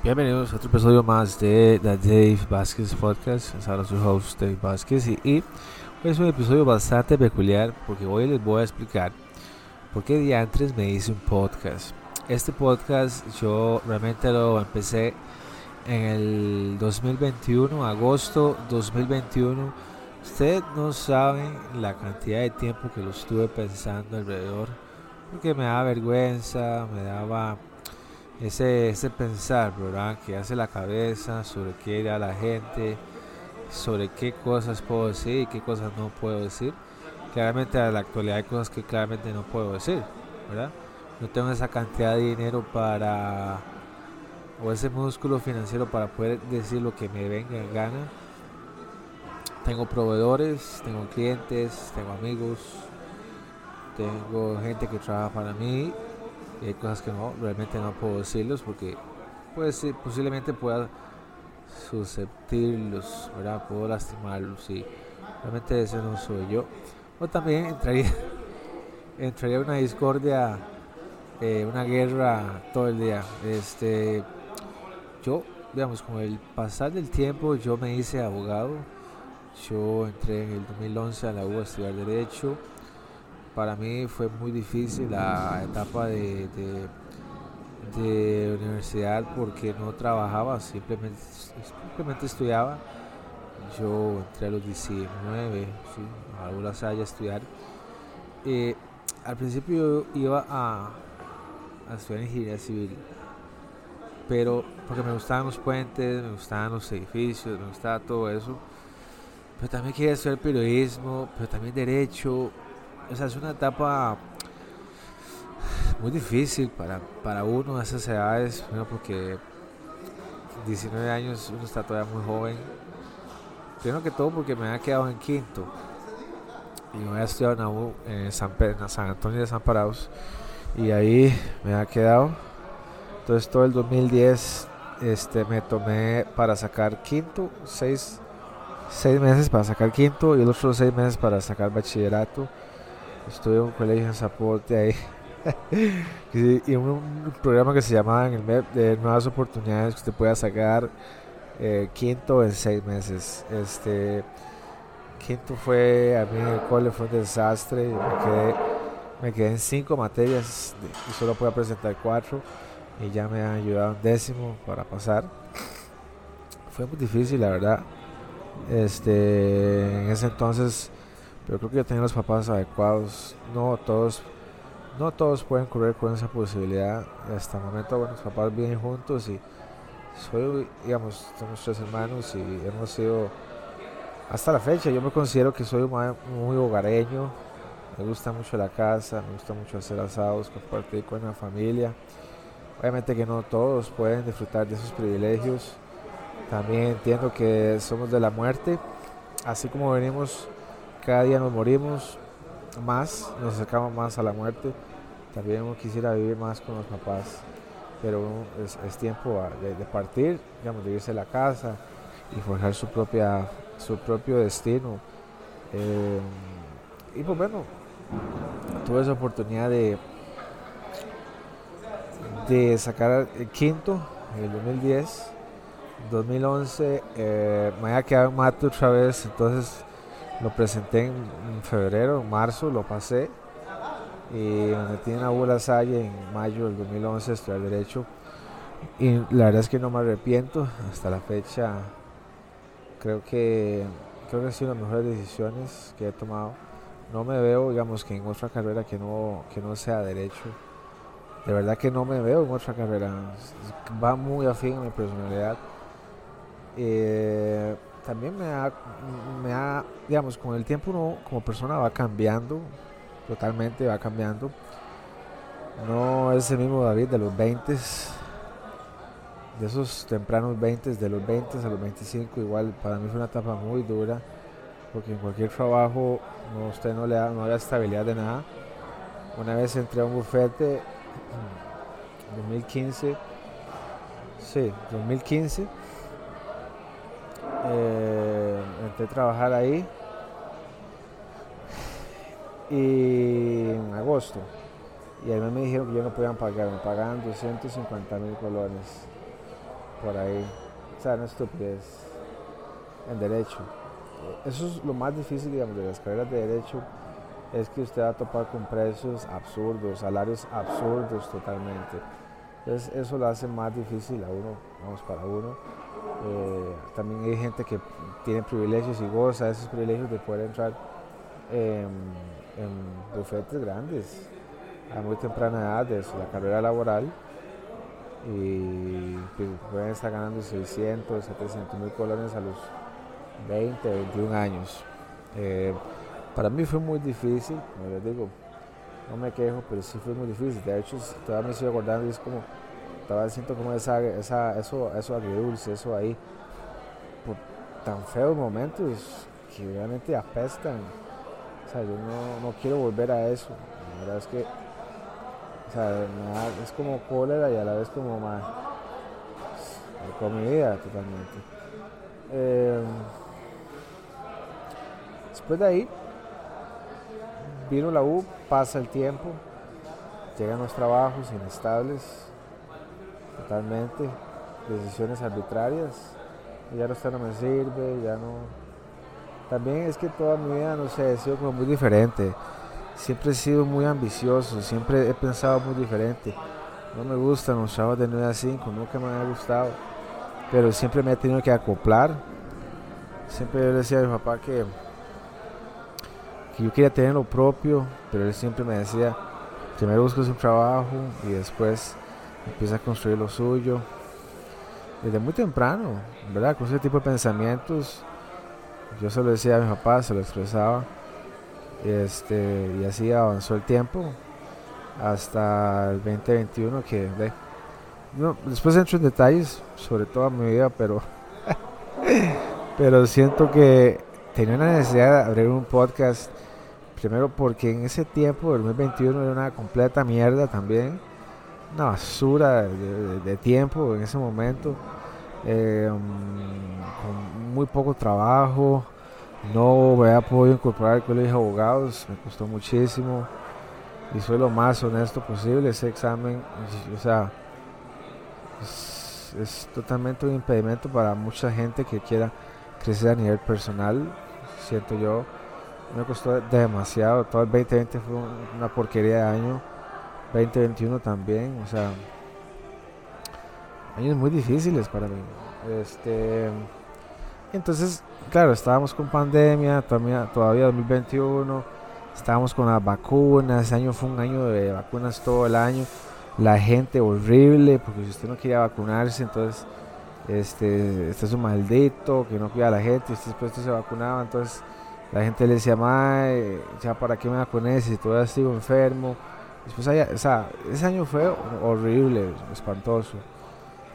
Bienvenidos a otro episodio más de The Dave Vázquez Podcast. Es ahora su host Dave Vázquez y, y hoy es un episodio bastante peculiar porque hoy les voy a explicar por qué diantres me hice un podcast. Este podcast yo realmente lo empecé en el 2021, agosto 2021. Ustedes no saben la cantidad de tiempo que lo estuve pensando alrededor porque me daba vergüenza, me daba ese, ese pensar, ¿verdad? Que hace la cabeza sobre qué irá la gente, sobre qué cosas puedo decir y qué cosas no puedo decir. Claramente a la actualidad hay cosas que claramente no puedo decir, ¿verdad? No tengo esa cantidad de dinero para, o ese músculo financiero para poder decir lo que me venga en gana. Tengo proveedores, tengo clientes, tengo amigos, tengo gente que trabaja para mí hay cosas que no, realmente no puedo decirlos porque pues posiblemente pueda susceptirlos, ¿verdad? Puedo lastimarlos y realmente ese no soy yo. O también entraría, entraría una discordia, eh, una guerra todo el día. Este, yo, digamos, con el pasar del tiempo yo me hice abogado. Yo entré en el 2011 a la U a Derecho para mí fue muy difícil la etapa de, de, universidad porque no trabajaba, simplemente, simplemente estudiaba. Yo entré a los 19, ¿sí? a Salle a estudiar. Eh, al principio yo iba a, a estudiar ingeniería civil, pero porque me gustaban los puentes, me gustaban los edificios, me gustaba todo eso. Pero también quería estudiar periodismo, pero también derecho, o es una etapa muy difícil para, para uno a esas edades, porque 19 años uno está todavía muy joven. Primero que todo porque me había quedado en quinto y me había estudiado en, San, San Antonio de San Parados y ahí me había quedado. Entonces todo el 2010 este, me tomé para sacar quinto, seis, seis meses para sacar quinto y los otros seis meses para sacar bachillerato estuve en un colegio en Zapote ahí. y un, programa que se llamaba en el MEP de nuevas oportunidades que usted pueda sacar eh, quinto en seis meses. Este quinto fue a mí el cole fue un desastre. Me quedé, me quedé en cinco materias y solo pude presentar cuatro y ya me han ayudado un décimo para pasar. Fue muy difícil, la verdad. Este, en ese entonces pero creo que tenía los papás adecuados. No todos, no todos pueden correr con esa posibilidad. Hasta el momento, bueno, los papás viven juntos y soy, digamos, somos tres hermanos y hemos sido, hasta la fecha, yo me considero que soy muy hogareño. Me gusta mucho la casa, me gusta mucho hacer asados, compartir con la familia. Obviamente que no todos pueden disfrutar de esos privilegios. También entiendo que somos de la muerte, así como venimos cada día nos morimos más, nos acercamos más a la muerte. También quisiera vivir más con los papás, pero es, tiempo de, partir, digamos, de irse a la casa y forjar su, propia, su propio destino. Eh, y pues bueno, tuve esa oportunidad de, de sacar el quinto en el 2010. 2011 eh, me había quedado en mate otra vez, entonces lo presenté en, febrero, marzo, lo pasé. Y me metí en la Salle en mayo del 2011 estudiar Derecho. Y la verdad es que no me arrepiento. Hasta la fecha creo que, creo que han sido las mejores decisiones que he tomado. No me veo, digamos, que en otra carrera que no, que no sea Derecho. De verdad que no me veo en otra carrera. Va muy afín a mi personalidad. Eh, también me ha, me ha, digamos, con el tiempo uno como persona va cambiando, totalmente va cambiando. No es el mismo David de los 20, de esos tempranos 20, de los 20 a los 25, igual para mí fue una etapa muy dura, porque en cualquier trabajo no, usted no le da, no da estabilidad de nada. Una vez entré a un bufete, 2015, sí, 2015 eh, entré a trabajar ahí y en agosto. Y además me dijeron que yo no podían pagar, me pagaban 250 mil colones. por ahí. O sea, no estupidez. En derecho. Eso es lo más difícil, digamos, de las carreras de derecho. Es que usted va a topar con precios absurdos, salarios absurdos totalmente. Entonces eso lo hace más difícil a uno, vamos, para uno. Eh, también hay gente que tiene privilegios y goza de esos privilegios de poder entrar en, en bufetes grandes a muy temprana edad de la carrera laboral y pues, pueden estar ganando 600, 700 mil colones a los 20, 21 años. Eh, para mí fue muy difícil, les digo, no me quejo, pero sí fue muy difícil. De hecho, todavía me estoy acordando y es como, todavía siento como esa, esa, eso, eso agridulce, eso ahí, por tan feos momentos que realmente apestan. O sea, yo no, no quiero volver a eso. La verdad es que o sea, es como cólera y a la vez como más comida totalmente. Eh, después de ahí, vino la U, pasa el tiempo, llegan los trabajos inestables, totalmente, decisiones arbitrarias, ya no está no me sirve, ya no. También es que toda mi vida, no sé, ha sido como muy diferente siempre he sido muy ambicioso, siempre he pensado muy diferente. No me gustan los chavos de 9 a 5, nunca me ha gustado, pero siempre me he tenido que acoplar. Siempre le decía a mi papá que, que yo quería tener lo propio, pero él siempre me decía, primero buscas un trabajo y después empieza a construir lo suyo. Desde muy temprano, ¿verdad? Con ese tipo de pensamientos, yo se lo decía a mi papá, se lo expresaba este, y así avanzó el tiempo hasta el 2021 que no, después entro en detalles sobre toda mi vida, pero pero siento que tenía una necesidad de abrir un podcast primero porque en ese tiempo, el 2021 era una completa mierda también, una basura de, tiempo en ese momento, eh, con muy poco trabajo, no había podido incorporar el colegio de abogados, me costó muchísimo y soy lo más honesto posible. Ese examen, o sea, es, totalmente un impedimento para mucha gente que quiera crecer a nivel personal. Siento yo, me costó demasiado. Todo el 2020 fue una porquería de año, 2021 también, o sea, años muy difíciles para mí. Este, entonces claro, estábamos con pandemia, todavía, todavía 2021, estábamos con las vacunas, ese año fue un año de vacunas todo el año, la gente horrible, porque si usted no quería vacunarse, entonces este, este es un maldito, que no cuida a la gente, usted después se vacunaba, entonces la gente le decía, ya para qué me vacuné si todavía sigo enfermo. Después, o sea, ese año fue horrible, espantoso.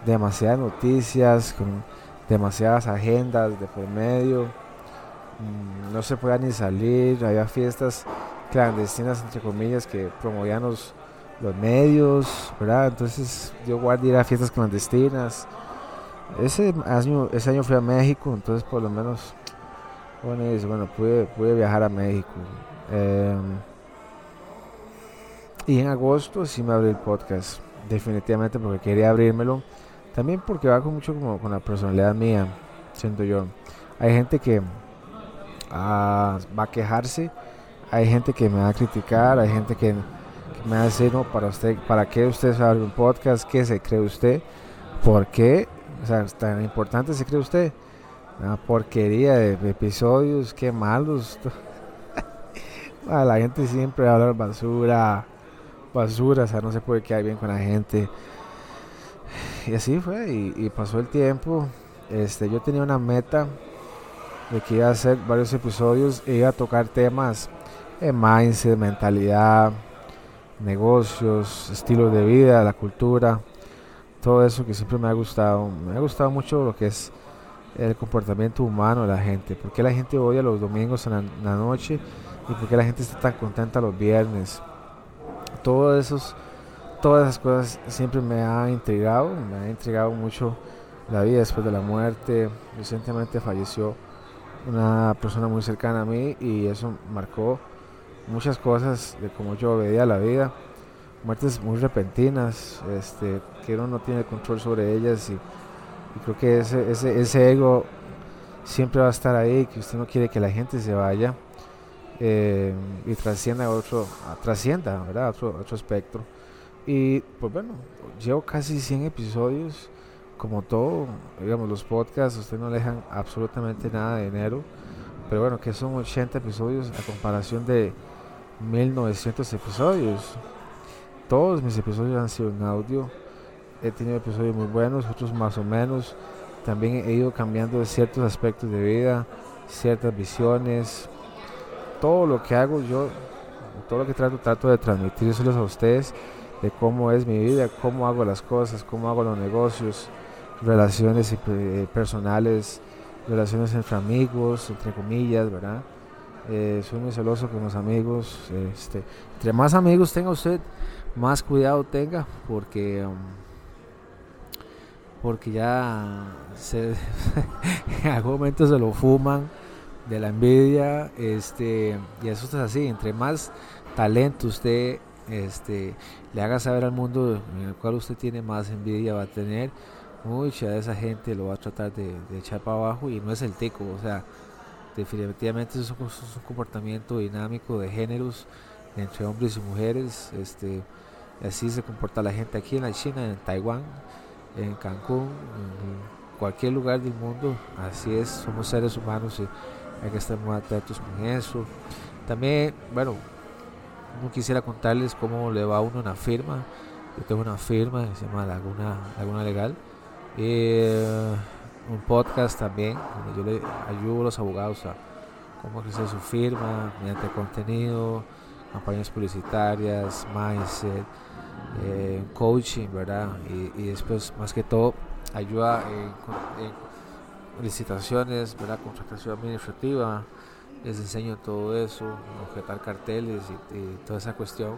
Demasiadas noticias, con demasiadas agendas de por medio, mm, no se podía ni salir, había fiestas clandestinas, entre comillas, que promovían los, medios, ¿verdad? Entonces yo guardé ir a fiestas clandestinas. Ese año, ese año fui a México, entonces por lo menos, bueno, bueno pude, pude viajar a México. Em, y en agosto sí me abrí el podcast, definitivamente porque quería abrírmelo también porque va con mucho como con la personalidad mía, siento yo. Hay gente que ah, va a quejarse, hay gente que me va a criticar, hay gente que, me va a decir, no, para usted, ¿para qué usted sabe un podcast? ¿Qué se cree usted? ¿Por qué? O sea, tan importante se cree usted. Una porquería de, episodios, qué malos. La gente siempre habla basura, basura, o sea, no se puede quedar bien con la gente y así fue, y, pasó el tiempo. Este, yo tenía una meta de que iba a hacer varios episodios e iba a tocar temas de mindset, mentalidad, negocios, estilo de vida, la cultura, todo eso que siempre me ha gustado. Me ha gustado mucho lo que es el comportamiento humano de la gente, porque la gente odia los domingos en la, noche y porque la gente está tan contenta los viernes. Todos esos todas esas cosas siempre me ha intrigado, me ha intrigado mucho la vida después de la muerte. Recientemente falleció una persona muy cercana a mí y eso marcó muchas cosas de cómo yo veía la vida. Muertes muy repentinas, este, que uno no tiene control sobre ellas y creo que ese, ese ego siempre va a estar ahí, que usted no quiere que la gente se vaya eh, y trascienda a otro, trascienda, ¿verdad? Otro, otro espectro. Y pues bueno, llevo casi 100 episodios, como todo, digamos, los podcasts, usted no dejan absolutamente nada de dinero, pero bueno, que son 80 episodios a comparación de 1900 episodios. Todos mis episodios han sido en audio, he tenido episodios muy buenos, otros más o menos. También he ido cambiando ciertos aspectos de vida, ciertas visiones. Todo lo que hago yo, todo lo que trato, trato de transmitírselos a ustedes de cómo es mi vida, cómo hago las cosas, cómo hago los negocios, relaciones eh, personales, relaciones entre amigos, entre comillas, ¿verdad? Eh, soy muy celoso con los amigos. Este, entre más amigos tenga usted, más cuidado tenga, porque um, porque ya en algún momento se lo fuman de la envidia, este, y eso es así. Entre más talento usted este, le haga saber al mundo en el cual usted tiene más envidia, va a tener mucha de esa gente lo va a tratar de, echar para abajo y no es el tico, o sea, definitivamente es un, comportamiento dinámico de géneros entre hombres y mujeres, este, así se comporta la gente aquí en la China, en Taiwán, en Cancún, en cualquier lugar del mundo, así es, somos seres humanos y hay que estar muy atentos con eso. También, bueno, no quisiera contarles cómo le va a uno una firma. Yo tengo una firma que se llama Laguna, Laguna Legal. Eh, un podcast también, donde yo le ayudo a los abogados a cómo crecer su firma mediante contenido, campañas publicitarias, mindset, eh, coaching, ¿verdad? Y, después, más que todo, ayuda en, en licitaciones, ¿verdad? Contratación administrativa, les enseño todo eso, objetar carteles y, toda esa cuestión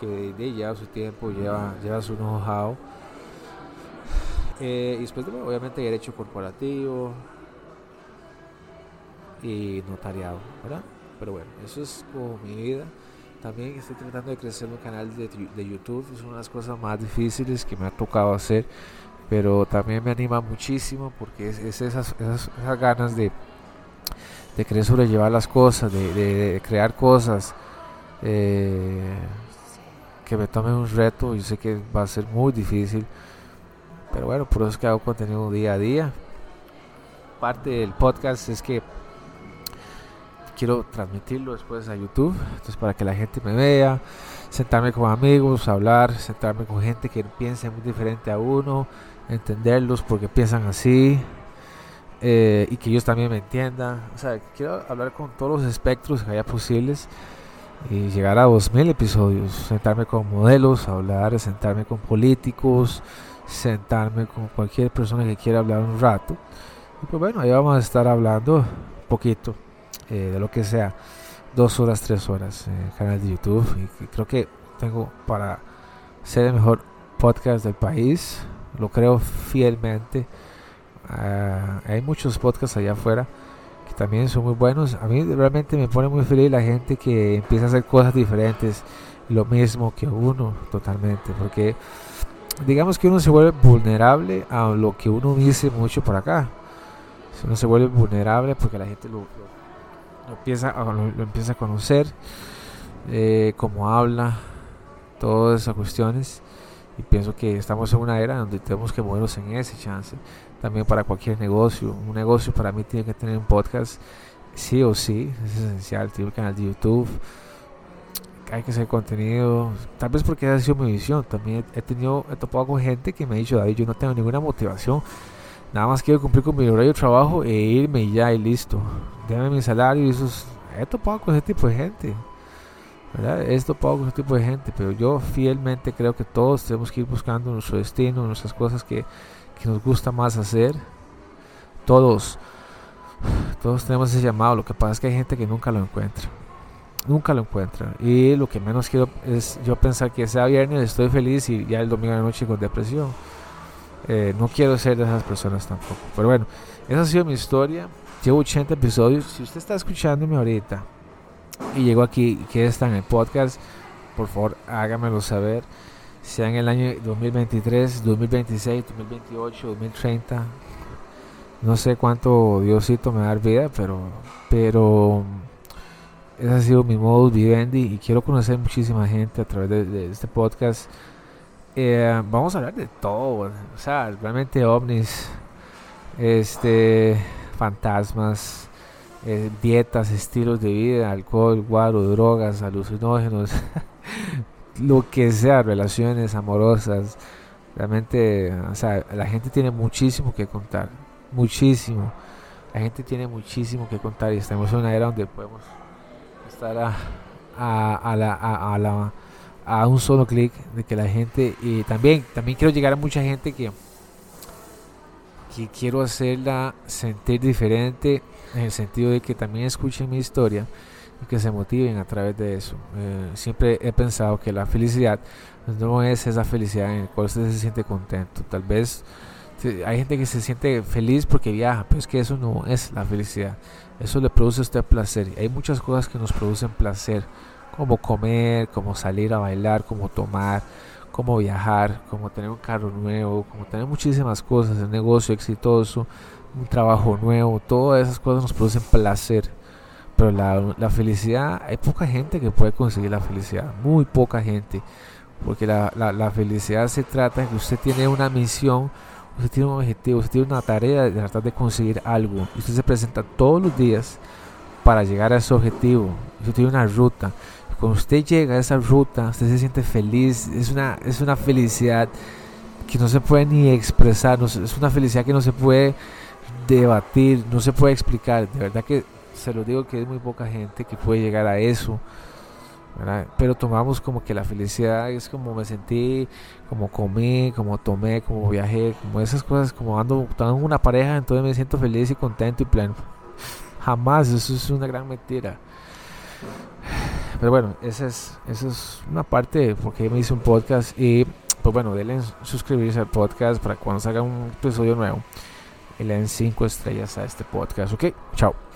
que lleva su tiempo, lleva, lleva su know-how. Eh, y después, obviamente, derecho corporativo y notariado, ¿verdad? Pero bueno, eso es como mi vida. También estoy tratando de crecer mi canal de, de YouTube, es una de las cosas más difíciles que me ha tocado hacer, pero también me anima muchísimo porque es, esas, esas ganas de de querer sobrellevar las cosas, de, crear cosas, eh, que me tome un reto. y sé que va a ser muy difícil, pero bueno, por eso es que hago contenido día a día. Parte del podcast es que quiero transmitirlo después a YouTube, entonces para que la gente me vea, sentarme con amigos, hablar, sentarme con gente que piense muy diferente a uno, entenderlos porque piensan así, eh, y que ellos también me entiendan. O sea, quiero hablar con todos los espectros que haya posibles y llegar a 2000 episodios. Sentarme con modelos, hablar, sentarme con políticos, sentarme con cualquier persona que quiera hablar un rato. Y pues bueno, ahí vamos a estar hablando un poquito eh, de lo que sea. Dos horas, tres horas en el canal de YouTube. Y creo que tengo para ser el mejor podcast del país. Lo creo fielmente. Ah, hay muchos podcasts allá afuera que también son muy buenos. A mí realmente me pone muy feliz la gente que empieza a hacer cosas diferentes, lo mismo que uno totalmente, porque digamos que uno se vuelve vulnerable a lo que uno dice mucho por acá. Uno se vuelve vulnerable porque la gente lo, empieza, a, lo, empieza a conocer, eh, cómo habla, todas esas cuestiones. Y pienso que estamos en una era donde tenemos que movernos en ese chance también para cualquier negocio. Un negocio para mí tiene que tener un podcast, sí o sí, es esencial. Tiene un canal de YouTube, hay que hacer contenido. Tal vez porque ha sido mi visión. También he tenido, he topado con gente que me ha dicho, David, yo no tengo ninguna motivación. Nada más quiero cumplir con mi horario de trabajo e irme y ya y listo. Dame mi salario y eso He topado con ese tipo de gente. ¿Verdad? He topado con ese tipo de gente. Pero yo fielmente creo que todos tenemos que ir buscando nuestro destino, nuestras cosas que que nos gusta más hacer. Todos, todos tenemos ese llamado. Lo que pasa es que hay gente que nunca lo encuentra. Nunca lo encuentra. Y lo que menos quiero es yo pensar que sea viernes estoy feliz y ya el domingo de noche con depresión. Eh, no quiero ser de esas personas tampoco. Pero bueno, esa ha sido mi historia. Llevo 80 episodios. Si usted está escuchándome ahorita y llegó aquí y quiere estar en el podcast, por favor hágamelo saber sea en el año 2023, 2026, 2028, 2030. No sé cuánto Diosito me va a dar vida, pero, pero ese ha sido mi modus vivendi y quiero conocer muchísima gente a través de, este podcast. Eh, vamos a hablar de todo, o sea, realmente ovnis, este, fantasmas, eh, dietas, estilos de vida, alcohol, guaro, drogas, alucinógenos, lo que sea, relaciones amorosas. Realmente, o sea, la gente tiene muchísimo que contar, muchísimo. La gente tiene muchísimo que contar y estamos en una era donde podemos estar a, a, la, a, la, a un solo clic de que la gente y también también quiero llegar a mucha gente que que quiero hacerla sentir diferente en el sentido de que también escuchen mi historia y que se motiven a través de eso. Eh, siempre he pensado que la felicidad no es esa felicidad en la cual usted se siente contento. Tal vez hay gente que se siente feliz porque viaja, pero es que eso no es la felicidad. Eso le produce a usted placer. Hay muchas cosas que nos producen placer, como comer, como salir a bailar, como tomar, como viajar, como tener un carro nuevo, como tener muchísimas cosas, un negocio exitoso, un trabajo nuevo, todas esas cosas nos producen placer. Pero la, la felicidad, hay poca gente que puede conseguir la felicidad, muy poca gente. Porque la, la, la felicidad se trata de que usted tiene una misión, usted tiene un objetivo, usted tiene una tarea de tratar de conseguir algo. Y usted se presenta todos los días para llegar a ese objetivo. Usted tiene una ruta. Cuando usted llega a esa ruta, usted se siente feliz. Es una, es una felicidad que no se puede ni expresar. es una felicidad que no se puede debatir, no se puede explicar. De verdad que se lo digo que es muy poca gente que puede llegar a eso. Pero tomamos como que la felicidad es como me sentí, como comí, como tomé, como viajé, como esas cosas, como ando, ando una pareja, entonces me siento feliz y contento y pleno. Jamás, eso es una gran mentira. Pero bueno, esa es, esa es una parte porque me hice un podcast y pues bueno, denle suscribirse al podcast para cuando salga un episodio nuevo y le den 5 estrellas a este podcast. Ok, chao.